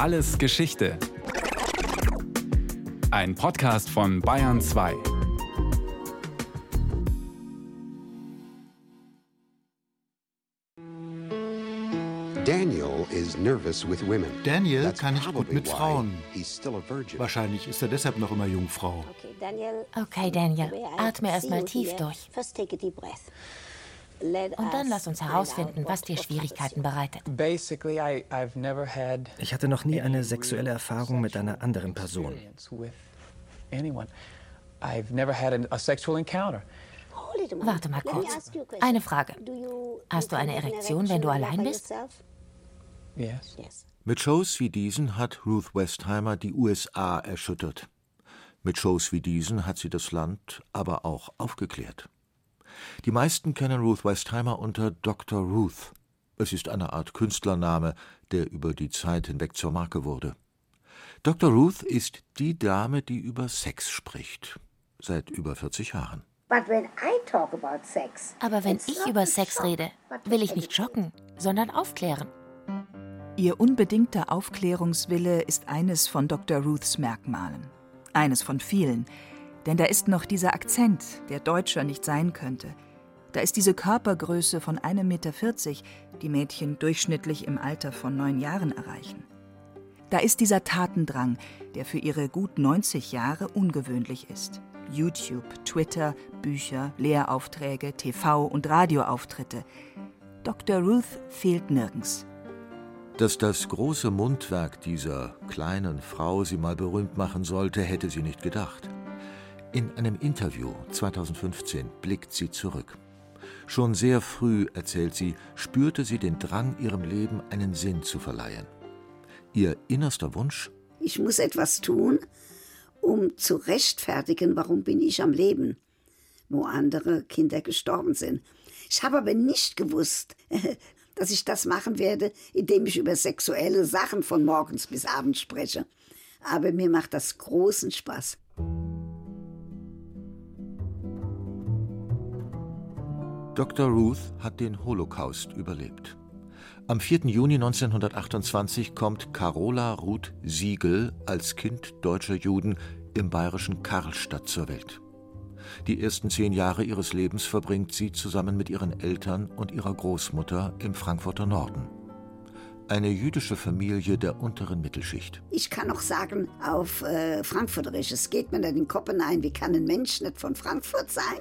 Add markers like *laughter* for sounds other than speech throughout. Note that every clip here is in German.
Alles Geschichte. Ein Podcast von Bayern 2. Daniel is nervous with women. Daniel kann nicht gut mit Frauen. A. Wahrscheinlich ist er deshalb noch immer Jungfrau. Okay, Daniel, atme erstmal tief durch. Und dann lass uns herausfinden, was dir Schwierigkeiten bereitet. Ich hatte noch nie eine sexuelle Erfahrung mit einer anderen Person. Warte mal kurz. Eine Frage. Hast du eine Erektion, wenn du allein bist? Mit Shows wie diesen hat Ruth Westheimer die USA erschüttert. Mit Shows wie diesen hat sie das Land aber auch aufgeklärt. Die meisten kennen Ruth Westheimer unter Dr. Ruth. Es ist eine Art Künstlername, der über die Zeit hinweg zur Marke wurde. Dr. Ruth ist die Dame, die über Sex spricht. Seit über 40 Jahren. Aber wenn ich über Sex rede, will ich nicht schocken, sondern aufklären. Ihr unbedingter Aufklärungswille ist eines von Dr. Ruths Merkmalen. Eines von vielen. Denn da ist noch dieser Akzent, der Deutscher nicht sein könnte. Da ist diese Körpergröße von 1,40 Meter, die Mädchen durchschnittlich im Alter von neun Jahren erreichen. Da ist dieser Tatendrang, der für ihre gut 90 Jahre ungewöhnlich ist. YouTube, Twitter, Bücher, Lehraufträge, TV- und Radioauftritte. Dr. Ruth fehlt nirgends. Dass das große Mundwerk dieser kleinen Frau sie mal berühmt machen sollte, hätte sie nicht gedacht. In einem Interview 2015 blickt sie zurück. Schon sehr früh, erzählt sie, spürte sie den Drang, ihrem Leben einen Sinn zu verleihen. Ihr innerster Wunsch? Ich muss etwas tun, um zu rechtfertigen, warum bin ich am Leben, wo andere Kinder gestorben sind. Ich habe aber nicht gewusst, *laughs* dass ich das machen werde, indem ich über sexuelle Sachen von morgens bis abends spreche. Aber mir macht das großen Spaß. Dr. Ruth hat den Holocaust überlebt. Am 4. Juni 1928 kommt Carola Ruth Siegel als Kind deutscher Juden im bayerischen Karlstadt zur Welt. Die ersten zehn Jahre ihres Lebens verbringt sie zusammen mit ihren Eltern und ihrer Großmutter im Frankfurter Norden. Eine jüdische Familie der unteren Mittelschicht. Ich kann auch sagen, auf äh, Frankfurterisch, es geht mir da den Kopf ein, wie kann ein Mensch nicht von Frankfurt sein?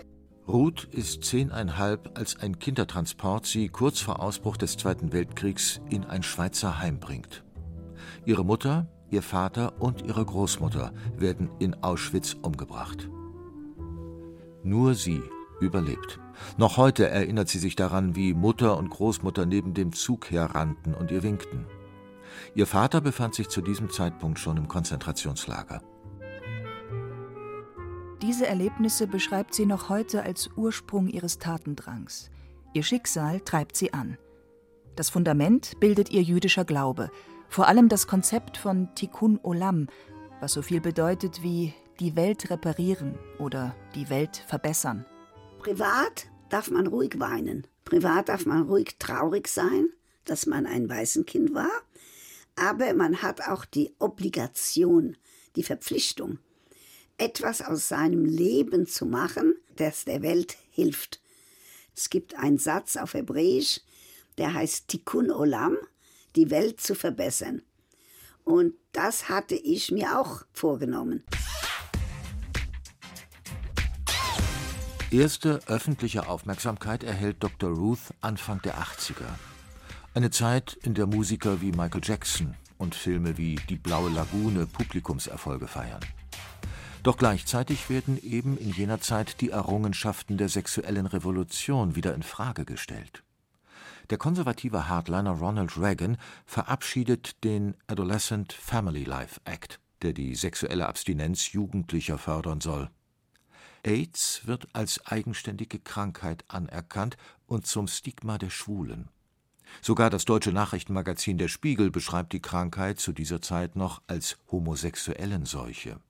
Ruth ist zehneinhalb, als ein Kindertransport sie kurz vor Ausbruch des Zweiten Weltkriegs in ein Schweizer Heim bringt. Ihre Mutter, ihr Vater und ihre Großmutter werden in Auschwitz umgebracht. Nur sie überlebt. Noch heute erinnert sie sich daran, wie Mutter und Großmutter neben dem Zug herrannten und ihr winkten. Ihr Vater befand sich zu diesem Zeitpunkt schon im Konzentrationslager. Diese Erlebnisse beschreibt sie noch heute als Ursprung ihres Tatendrangs. Ihr Schicksal treibt sie an. Das Fundament bildet ihr jüdischer Glaube, vor allem das Konzept von Tikkun Olam, was so viel bedeutet wie die Welt reparieren oder die Welt verbessern. Privat darf man ruhig weinen. Privat darf man ruhig traurig sein, dass man ein Waisenkind war. Aber man hat auch die Obligation, die Verpflichtung, etwas aus seinem Leben zu machen, das der Welt hilft. Es gibt einen Satz auf Hebräisch, der heißt Tikkun Olam, die Welt zu verbessern. Und das hatte ich mir auch vorgenommen. Erste öffentliche Aufmerksamkeit erhält Dr. Ruth Anfang der 80er. Eine Zeit, in der Musiker wie Michael Jackson und Filme wie Die blaue Lagune Publikumserfolge feiern. Doch gleichzeitig werden eben in jener Zeit die Errungenschaften der sexuellen Revolution wieder in Frage gestellt. Der konservative Hardliner Ronald Reagan verabschiedet den Adolescent Family Life Act, der die sexuelle Abstinenz Jugendlicher fördern soll. AIDS wird als eigenständige Krankheit anerkannt und zum Stigma der Schwulen. Sogar das deutsche Nachrichtenmagazin Der Spiegel beschreibt die Krankheit zu dieser Zeit noch als Homosexuellenseuche.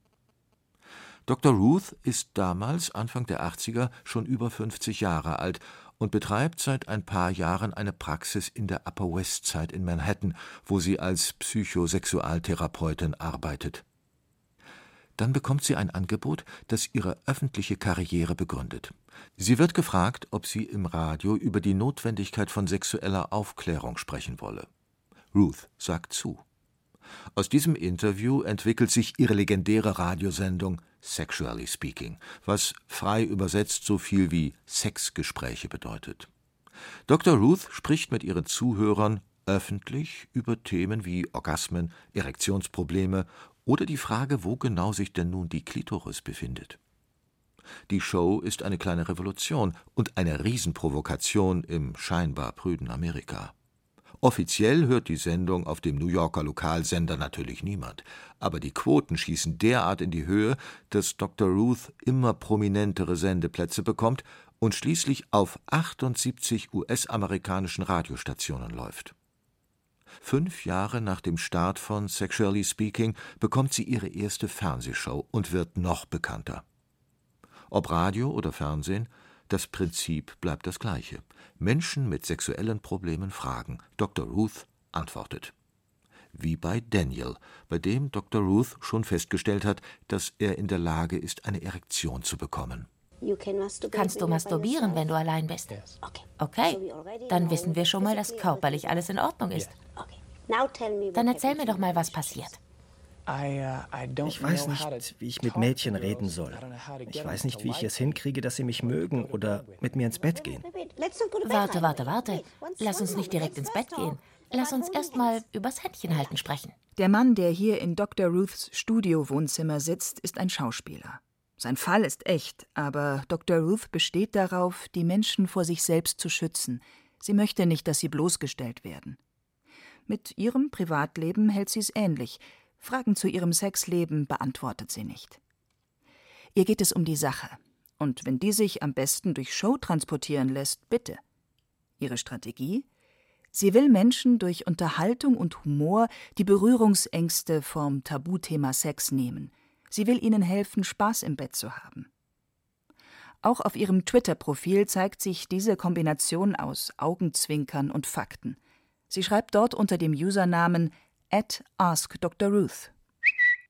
Dr. Ruth ist damals, Anfang der 80er, schon über 50 Jahre alt und betreibt seit ein paar Jahren eine Praxis in der Upper West Side in Manhattan, wo sie als Psychosexualtherapeutin arbeitet. Dann bekommt sie ein Angebot, das ihre öffentliche Karriere begründet. Sie wird gefragt, ob sie im Radio über die Notwendigkeit von sexueller Aufklärung sprechen wolle. Ruth sagt zu. Aus diesem Interview entwickelt sich ihre legendäre Radiosendung Sexually Speaking, was frei übersetzt so viel wie Sexgespräche bedeutet. Dr. Ruth spricht mit ihren Zuhörern öffentlich über Themen wie Orgasmen, Erektionsprobleme oder die Frage, wo genau sich denn nun die Klitoris befindet. Die Show ist eine kleine Revolution und eine Riesenprovokation im scheinbar prüden Amerika. Offiziell hört die Sendung auf dem New Yorker Lokalsender natürlich niemand, aber die Quoten schießen derart in die Höhe, dass Dr. Ruth immer prominentere Sendeplätze bekommt und schließlich auf 78 US-amerikanischen Radiostationen läuft. Fünf Jahre nach dem Start von Sexually Speaking bekommt sie ihre erste Fernsehshow und wird noch bekannter. Ob Radio oder Fernsehen, das Prinzip bleibt das gleiche. Menschen mit sexuellen Problemen fragen. Dr. Ruth antwortet. Wie bei Daniel, bei dem Dr. Ruth schon festgestellt hat, dass er in der Lage ist, eine Erektion zu bekommen. Kannst du masturbieren, wenn du allein bist? Okay, dann wissen wir schon mal, dass körperlich alles in Ordnung ist. Dann erzähl mir doch mal, was passiert. Uh, ich weiß nicht, wie ich mit Mädchen reden soll. Ich weiß nicht, wie ich es hinkriege, dass sie mich mögen oder mit mir ins Bett gehen. Warte, warte, warte. Lass uns nicht direkt ins Bett gehen. Lass uns erst mal übers Händchenhalten sprechen. Der Mann, der hier in Dr. Ruths Studiowohnzimmer sitzt, ist ein Schauspieler. Sein Fall ist echt, aber Dr. Ruth besteht darauf, die Menschen vor sich selbst zu schützen. Sie möchte nicht, dass sie bloßgestellt werden. Mit ihrem Privatleben hält sie es ähnlich. Fragen zu ihrem Sexleben beantwortet sie nicht. Ihr geht es um die Sache. Und wenn die sich am besten durch Show transportieren lässt, bitte. Ihre Strategie? Sie will Menschen durch Unterhaltung und Humor die Berührungsängste vom Tabuthema Sex nehmen. Sie will ihnen helfen, Spaß im Bett zu haben. Auch auf ihrem Twitter-Profil zeigt sich diese Kombination aus Augenzwinkern und Fakten. Sie schreibt dort unter dem Usernamen at Ask Dr. Ruth.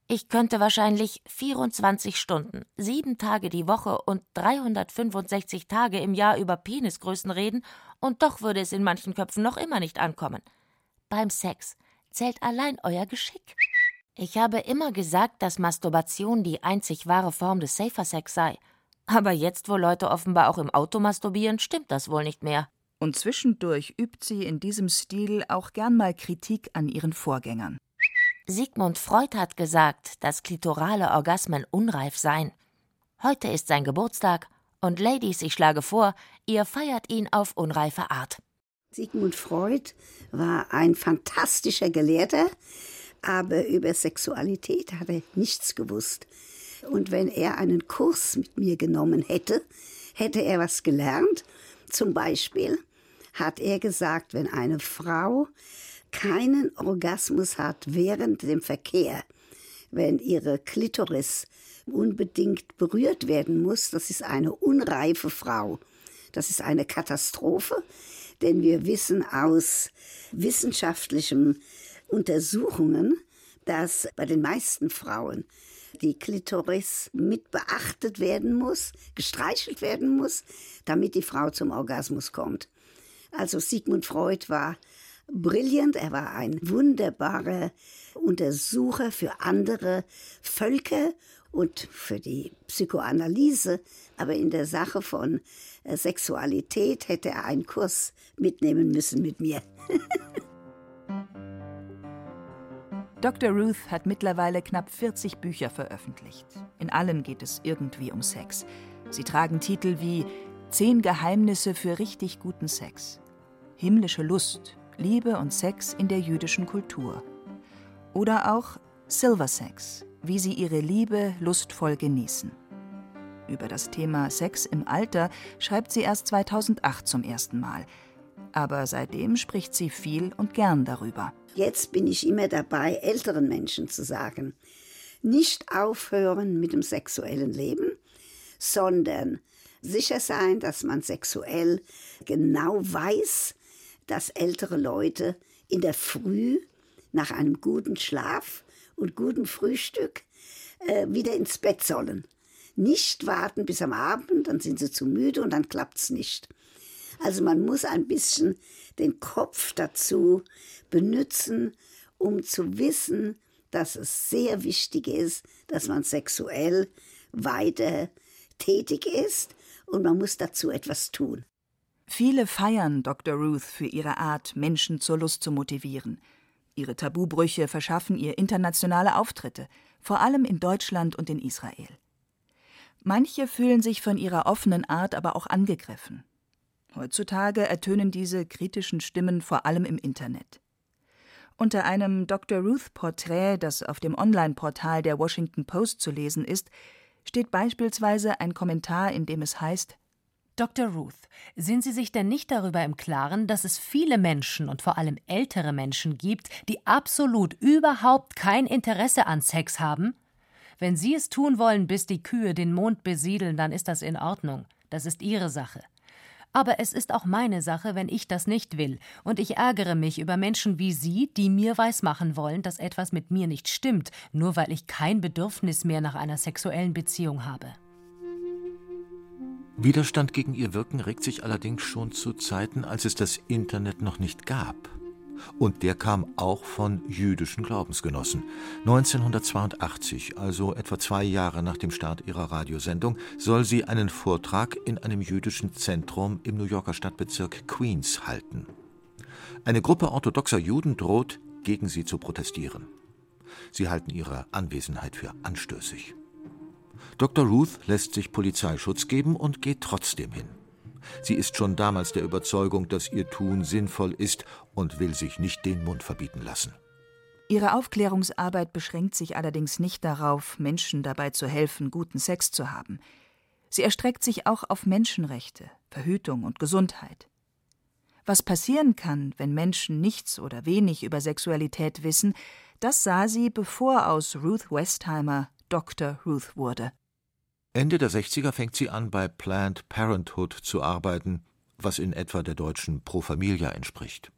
Ich könnte wahrscheinlich 24 Stunden, sieben Tage die Woche und 365 Tage im Jahr über Penisgrößen reden, und doch würde es in manchen Köpfen noch immer nicht ankommen. Beim Sex zählt allein euer Geschick. Ich habe immer gesagt, dass Masturbation die einzig wahre Form des Safer Sex sei. Aber jetzt, wo Leute offenbar auch im Auto masturbieren, stimmt das wohl nicht mehr. Und zwischendurch übt sie in diesem Stil auch gern mal Kritik an ihren Vorgängern. Sigmund Freud hat gesagt, dass klitorale Orgasmen unreif seien. Heute ist sein Geburtstag und Ladies, ich schlage vor, ihr feiert ihn auf unreife Art. Sigmund Freud war ein fantastischer Gelehrter, aber über Sexualität hat er nichts gewusst. Und wenn er einen Kurs mit mir genommen hätte, hätte er was gelernt. Zum Beispiel, hat er gesagt, wenn eine Frau keinen Orgasmus hat während dem Verkehr, wenn ihre Klitoris unbedingt berührt werden muss, das ist eine unreife Frau. Das ist eine Katastrophe, denn wir wissen aus wissenschaftlichen Untersuchungen, dass bei den meisten Frauen die Klitoris mit beachtet werden muss, gestreichelt werden muss, damit die Frau zum Orgasmus kommt. Also Sigmund Freud war brillant, er war ein wunderbarer Untersucher für andere Völker und für die Psychoanalyse, aber in der Sache von äh, Sexualität hätte er einen Kurs mitnehmen müssen mit mir. *laughs* Dr. Ruth hat mittlerweile knapp 40 Bücher veröffentlicht. In allen geht es irgendwie um Sex. Sie tragen Titel wie Zehn Geheimnisse für richtig guten Sex, Himmlische Lust, Liebe und Sex in der jüdischen Kultur. Oder auch Silver Sex, wie sie ihre Liebe lustvoll genießen. Über das Thema Sex im Alter schreibt sie erst 2008 zum ersten Mal. Aber seitdem spricht sie viel und gern darüber. Jetzt bin ich immer dabei, älteren Menschen zu sagen, nicht aufhören mit dem sexuellen Leben, sondern sicher sein, dass man sexuell genau weiß, dass ältere Leute in der Früh nach einem guten Schlaf und gutem Frühstück äh, wieder ins Bett sollen. Nicht warten bis am Abend, dann sind sie zu müde und dann klappt es nicht. Also man muss ein bisschen den Kopf dazu benutzen, um zu wissen, dass es sehr wichtig ist, dass man sexuell weiter tätig ist und man muss dazu etwas tun. Viele feiern Dr. Ruth für ihre Art, Menschen zur Lust zu motivieren. Ihre Tabubrüche verschaffen ihr internationale Auftritte, vor allem in Deutschland und in Israel. Manche fühlen sich von ihrer offenen Art aber auch angegriffen. Heutzutage ertönen diese kritischen Stimmen vor allem im Internet. Unter einem Dr. Ruth-Porträt, das auf dem Online-Portal der Washington Post zu lesen ist, steht beispielsweise ein Kommentar, in dem es heißt Dr. Ruth, sind Sie sich denn nicht darüber im Klaren, dass es viele Menschen und vor allem ältere Menschen gibt, die absolut überhaupt kein Interesse an Sex haben? Wenn Sie es tun wollen, bis die Kühe den Mond besiedeln, dann ist das in Ordnung. Das ist Ihre Sache. Aber es ist auch meine Sache, wenn ich das nicht will, und ich ärgere mich über Menschen wie Sie, die mir weismachen wollen, dass etwas mit mir nicht stimmt, nur weil ich kein Bedürfnis mehr nach einer sexuellen Beziehung habe. Widerstand gegen ihr Wirken regt sich allerdings schon zu Zeiten, als es das Internet noch nicht gab. Und der kam auch von jüdischen Glaubensgenossen. 1982, also etwa zwei Jahre nach dem Start ihrer Radiosendung, soll sie einen Vortrag in einem jüdischen Zentrum im New Yorker Stadtbezirk Queens halten. Eine Gruppe orthodoxer Juden droht, gegen sie zu protestieren. Sie halten ihre Anwesenheit für anstößig. Dr. Ruth lässt sich Polizeischutz geben und geht trotzdem hin. Sie ist schon damals der Überzeugung, dass ihr Tun sinnvoll ist und will sich nicht den Mund verbieten lassen. Ihre Aufklärungsarbeit beschränkt sich allerdings nicht darauf, Menschen dabei zu helfen, guten Sex zu haben. Sie erstreckt sich auch auf Menschenrechte, Verhütung und Gesundheit. Was passieren kann, wenn Menschen nichts oder wenig über Sexualität wissen, das sah sie, bevor aus Ruth Westheimer Dr. Ruth wurde. Ende der 60er fängt sie an, bei Planned Parenthood zu arbeiten, was in etwa der deutschen Pro Familia entspricht.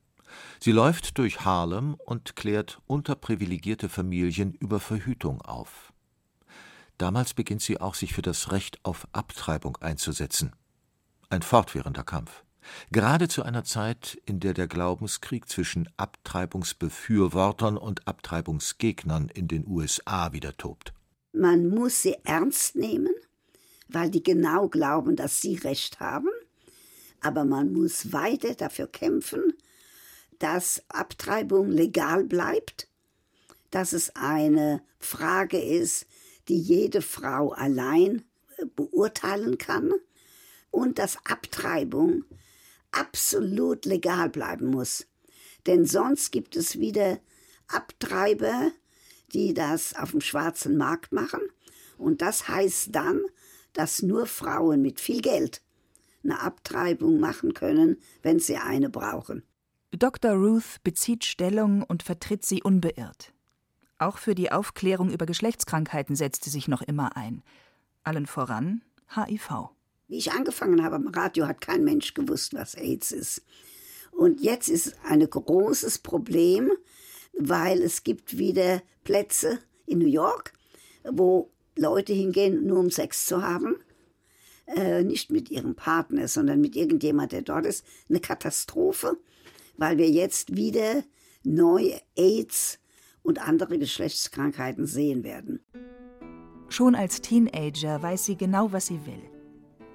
Sie läuft durch Harlem und klärt unterprivilegierte Familien über Verhütung auf. Damals beginnt sie auch, sich für das Recht auf Abtreibung einzusetzen. Ein fortwährender Kampf. Gerade zu einer Zeit, in der der Glaubenskrieg zwischen Abtreibungsbefürwortern und Abtreibungsgegnern in den USA wieder tobt. Man muss sie ernst nehmen, weil die genau glauben, dass sie recht haben. Aber man muss weiter dafür kämpfen, dass Abtreibung legal bleibt, dass es eine Frage ist, die jede Frau allein beurteilen kann und dass Abtreibung absolut legal bleiben muss. Denn sonst gibt es wieder Abtreiber, die das auf dem schwarzen Markt machen. Und das heißt dann, dass nur Frauen mit viel Geld eine Abtreibung machen können, wenn sie eine brauchen. Dr. Ruth bezieht Stellung und vertritt sie unbeirrt. Auch für die Aufklärung über Geschlechtskrankheiten setzt sie sich noch immer ein. Allen voran HIV. Wie ich angefangen habe am Radio, hat kein Mensch gewusst, was AIDS ist. Und jetzt ist ein großes Problem, weil es gibt wieder Plätze in New York, wo Leute hingehen, nur um Sex zu haben. Äh, nicht mit ihrem Partner, sondern mit irgendjemand, der dort ist. Eine Katastrophe, weil wir jetzt wieder neue AIDS und andere Geschlechtskrankheiten sehen werden. Schon als Teenager weiß sie genau, was sie will.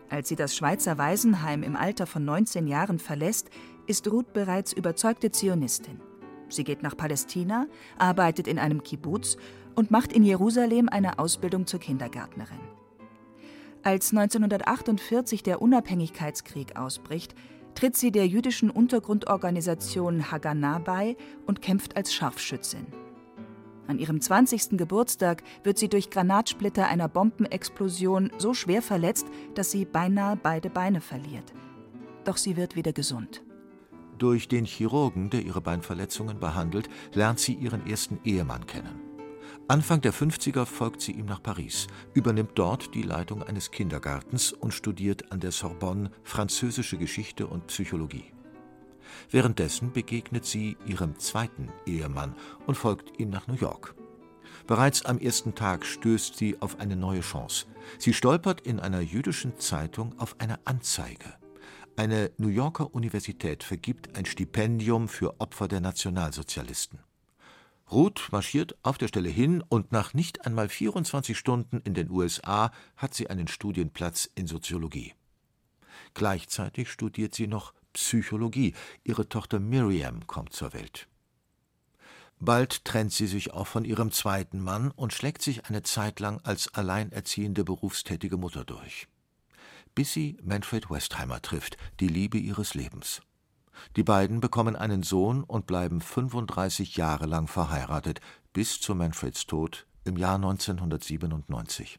Als sie das Schweizer Waisenheim im Alter von 19 Jahren verlässt, ist Ruth bereits überzeugte Zionistin. Sie geht nach Palästina, arbeitet in einem Kibbutz und macht in Jerusalem eine Ausbildung zur Kindergärtnerin. Als 1948 der Unabhängigkeitskrieg ausbricht, tritt sie der jüdischen Untergrundorganisation Haganah bei und kämpft als Scharfschützin. An ihrem 20. Geburtstag wird sie durch Granatsplitter einer Bombenexplosion so schwer verletzt, dass sie beinahe beide Beine verliert. Doch sie wird wieder gesund. Durch den Chirurgen, der ihre Beinverletzungen behandelt, lernt sie ihren ersten Ehemann kennen. Anfang der 50er folgt sie ihm nach Paris, übernimmt dort die Leitung eines Kindergartens und studiert an der Sorbonne französische Geschichte und Psychologie. Währenddessen begegnet sie ihrem zweiten Ehemann und folgt ihm nach New York. Bereits am ersten Tag stößt sie auf eine neue Chance. Sie stolpert in einer jüdischen Zeitung auf eine Anzeige. Eine New Yorker Universität vergibt ein Stipendium für Opfer der Nationalsozialisten. Ruth marschiert auf der Stelle hin und nach nicht einmal 24 Stunden in den USA hat sie einen Studienplatz in Soziologie. Gleichzeitig studiert sie noch Psychologie. Ihre Tochter Miriam kommt zur Welt. Bald trennt sie sich auch von ihrem zweiten Mann und schlägt sich eine Zeit lang als alleinerziehende berufstätige Mutter durch. Bis sie Manfred Westheimer trifft, die Liebe ihres Lebens. Die beiden bekommen einen Sohn und bleiben 35 Jahre lang verheiratet, bis zu Manfreds Tod im Jahr 1997.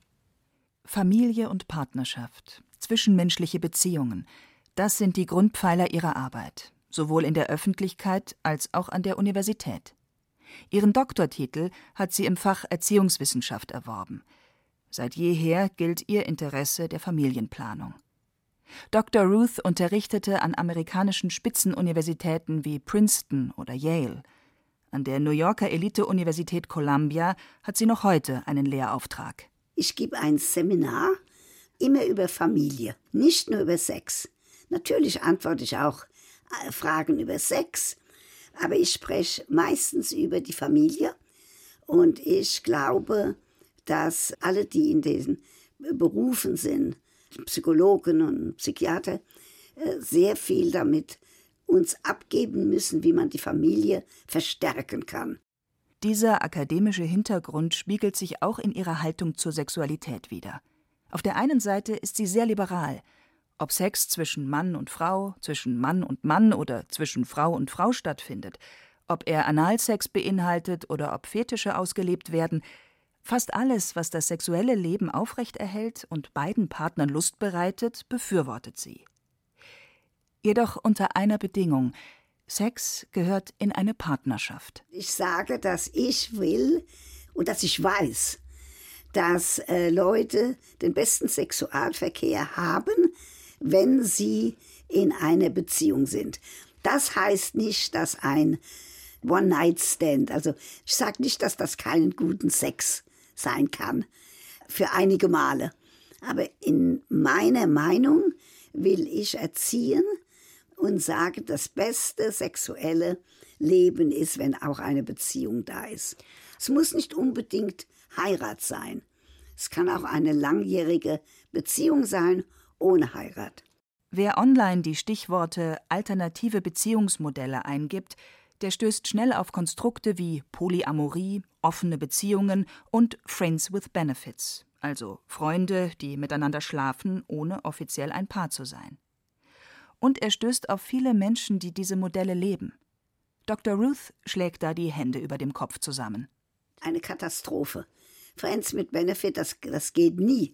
Familie und Partnerschaft, zwischenmenschliche Beziehungen, das sind die Grundpfeiler ihrer Arbeit, sowohl in der Öffentlichkeit als auch an der Universität. Ihren Doktortitel hat sie im Fach Erziehungswissenschaft erworben. Seit jeher gilt ihr Interesse der Familienplanung. Dr. Ruth unterrichtete an amerikanischen Spitzenuniversitäten wie Princeton oder Yale. An der New Yorker Elite-Universität Columbia hat sie noch heute einen Lehrauftrag. Ich gebe ein Seminar immer über Familie, nicht nur über Sex. Natürlich antworte ich auch äh, Fragen über Sex, aber ich spreche meistens über die Familie und ich glaube, dass alle, die in diesen Berufen sind, Psychologen und Psychiater äh, sehr viel damit uns abgeben müssen, wie man die Familie verstärken kann. Dieser akademische Hintergrund spiegelt sich auch in ihrer Haltung zur Sexualität wider. Auf der einen Seite ist sie sehr liberal. Ob Sex zwischen Mann und Frau, zwischen Mann und Mann oder zwischen Frau und Frau stattfindet, ob er Analsex beinhaltet oder ob Fetische ausgelebt werden, Fast alles, was das sexuelle Leben aufrechterhält und beiden Partnern Lust bereitet, befürwortet sie. Jedoch unter einer Bedingung. Sex gehört in eine Partnerschaft. Ich sage, dass ich will und dass ich weiß, dass äh, Leute den besten Sexualverkehr haben, wenn sie in einer Beziehung sind. Das heißt nicht, dass ein One-Night-Stand, also ich sage nicht, dass das keinen guten Sex sein kann. Für einige Male. Aber in meiner Meinung will ich erziehen und sage, das beste sexuelle Leben ist, wenn auch eine Beziehung da ist. Es muss nicht unbedingt Heirat sein. Es kann auch eine langjährige Beziehung sein ohne Heirat. Wer online die Stichworte alternative Beziehungsmodelle eingibt, der stößt schnell auf Konstrukte wie Polyamorie, offene Beziehungen und Friends with Benefits, also Freunde, die miteinander schlafen, ohne offiziell ein Paar zu sein. Und er stößt auf viele Menschen, die diese Modelle leben. Dr. Ruth schlägt da die Hände über dem Kopf zusammen. Eine Katastrophe. Friends with Benefit, das, das geht nie.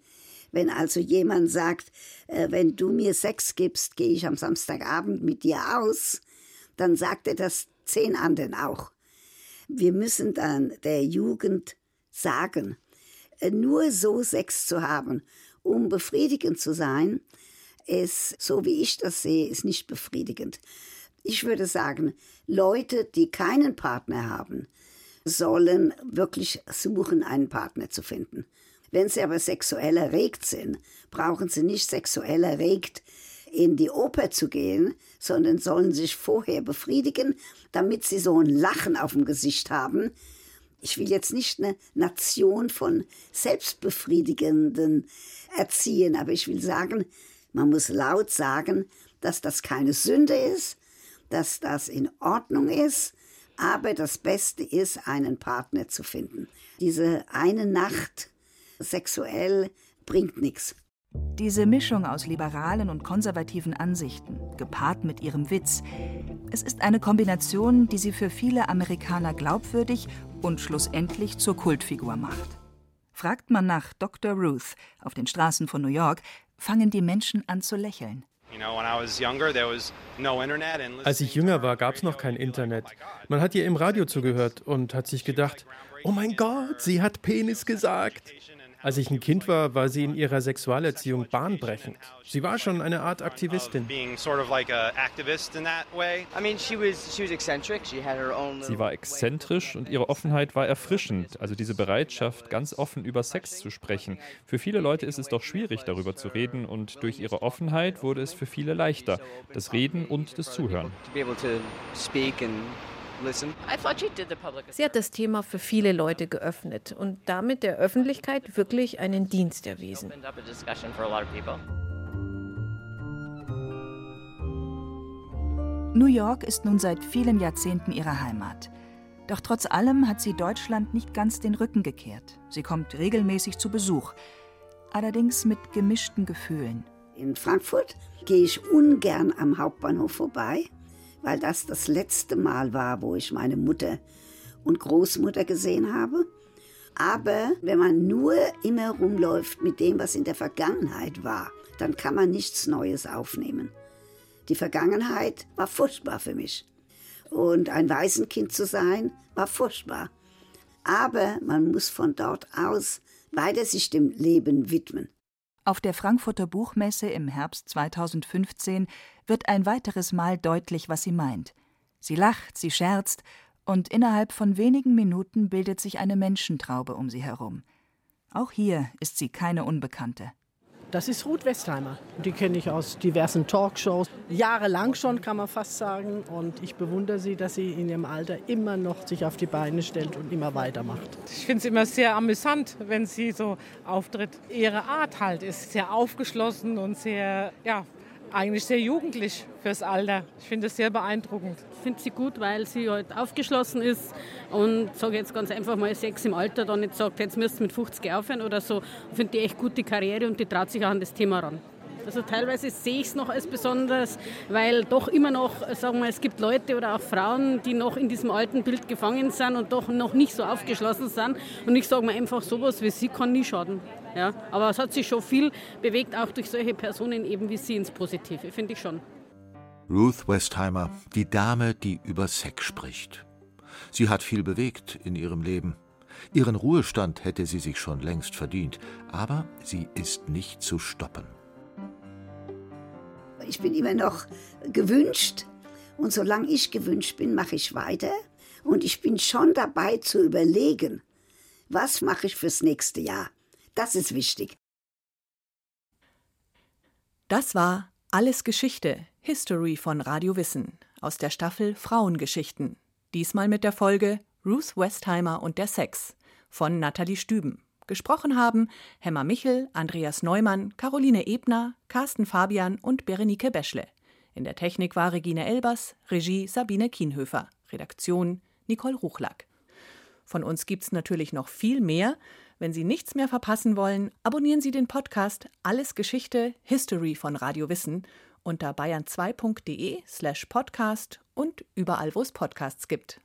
Wenn also jemand sagt, äh, wenn du mir Sex gibst, gehe ich am Samstagabend mit dir aus, dann sagt er das zehn anderen auch. Wir müssen dann der Jugend sagen, äh, nur so Sex zu haben, um befriedigend zu sein, ist, so wie ich das sehe, ist nicht befriedigend. Ich würde sagen, Leute, die keinen Partner haben, sollen wirklich suchen, einen Partner zu finden. Wenn sie aber sexuell erregt sind, brauchen sie nicht sexuell erregt in die Oper zu gehen, sondern sollen sich vorher befriedigen, damit sie so ein Lachen auf dem Gesicht haben. Ich will jetzt nicht eine Nation von Selbstbefriedigenden erziehen, aber ich will sagen, man muss laut sagen, dass das keine Sünde ist, dass das in Ordnung ist, aber das Beste ist, einen Partner zu finden. Diese eine Nacht sexuell bringt nichts. Diese Mischung aus liberalen und konservativen Ansichten, gepaart mit ihrem Witz, es ist eine Kombination, die sie für viele Amerikaner glaubwürdig und schlussendlich zur Kultfigur macht. Fragt man nach Dr. Ruth auf den Straßen von New York, fangen die Menschen an zu lächeln. Als ich jünger war, gab es noch kein Internet. Man hat ihr im Radio zugehört und hat sich gedacht, oh mein Gott, sie hat Penis gesagt. Als ich ein Kind war, war sie in ihrer Sexualerziehung bahnbrechend. Sie war schon eine Art Aktivistin. Sie war exzentrisch und ihre Offenheit war erfrischend. Also diese Bereitschaft, ganz offen über Sex zu sprechen. Für viele Leute ist es doch schwierig, darüber zu reden und durch ihre Offenheit wurde es für viele leichter. Das Reden und das Zuhören. Sie hat das Thema für viele Leute geöffnet und damit der Öffentlichkeit wirklich einen Dienst erwiesen. New York ist nun seit vielen Jahrzehnten ihre Heimat. Doch trotz allem hat sie Deutschland nicht ganz den Rücken gekehrt. Sie kommt regelmäßig zu Besuch, allerdings mit gemischten Gefühlen. In Frankfurt gehe ich ungern am Hauptbahnhof vorbei weil das das letzte Mal war, wo ich meine Mutter und Großmutter gesehen habe. Aber wenn man nur immer rumläuft mit dem, was in der Vergangenheit war, dann kann man nichts Neues aufnehmen. Die Vergangenheit war furchtbar für mich. Und ein Waisenkind zu sein, war furchtbar. Aber man muss von dort aus weiter sich dem Leben widmen. Auf der Frankfurter Buchmesse im Herbst 2015 wird ein weiteres Mal deutlich, was sie meint. Sie lacht, sie scherzt, und innerhalb von wenigen Minuten bildet sich eine Menschentraube um sie herum. Auch hier ist sie keine Unbekannte. Das ist Ruth Westheimer. Die kenne ich aus diversen Talkshows. Jahrelang schon, kann man fast sagen. Und ich bewundere sie, dass sie in ihrem Alter immer noch sich auf die Beine stellt und immer weitermacht. Ich finde es immer sehr amüsant, wenn sie so auftritt. Ihre Art halt ist sehr aufgeschlossen und sehr, ja, eigentlich sehr jugendlich fürs Alter. Ich finde es sehr beeindruckend. Ich finde sie gut, weil sie halt aufgeschlossen ist und sage jetzt ganz einfach mal Sex im Alter dann nicht sagt, jetzt müsst ihr mit 50 aufhören oder so. Ich finde die echt gute Karriere und die traut sich auch an das Thema ran. Also teilweise sehe ich es noch als besonders, weil doch immer noch, sagen wir, es gibt Leute oder auch Frauen, die noch in diesem alten Bild gefangen sind und doch noch nicht so aufgeschlossen sind. Und ich sage mir einfach, sowas wie sie kann nie schaden. Ja? Aber es hat sich schon viel bewegt, auch durch solche Personen eben wie Sie ins Positive, finde ich schon. Ruth Westheimer, die Dame, die über Sex spricht. Sie hat viel bewegt in ihrem Leben. Ihren Ruhestand hätte sie sich schon längst verdient, aber sie ist nicht zu stoppen. Ich bin immer noch gewünscht und solange ich gewünscht bin, mache ich weiter und ich bin schon dabei zu überlegen, was mache ich fürs nächste Jahr. Das ist wichtig. Das war Alles Geschichte, History von Radio Wissen aus der Staffel Frauengeschichten. Diesmal mit der Folge Ruth Westheimer und der Sex von Nathalie Stüben. Gesprochen haben Hemmer Michel, Andreas Neumann, Caroline Ebner, Carsten Fabian und Berenike Beschle. In der Technik war Regine Elbers, Regie Sabine Kienhöfer, Redaktion Nicole Ruchlack. Von uns gibt's natürlich noch viel mehr. Wenn Sie nichts mehr verpassen wollen, abonnieren Sie den Podcast Alles Geschichte History von Radio Wissen unter bayern2.de slash podcast und überall, wo es Podcasts gibt.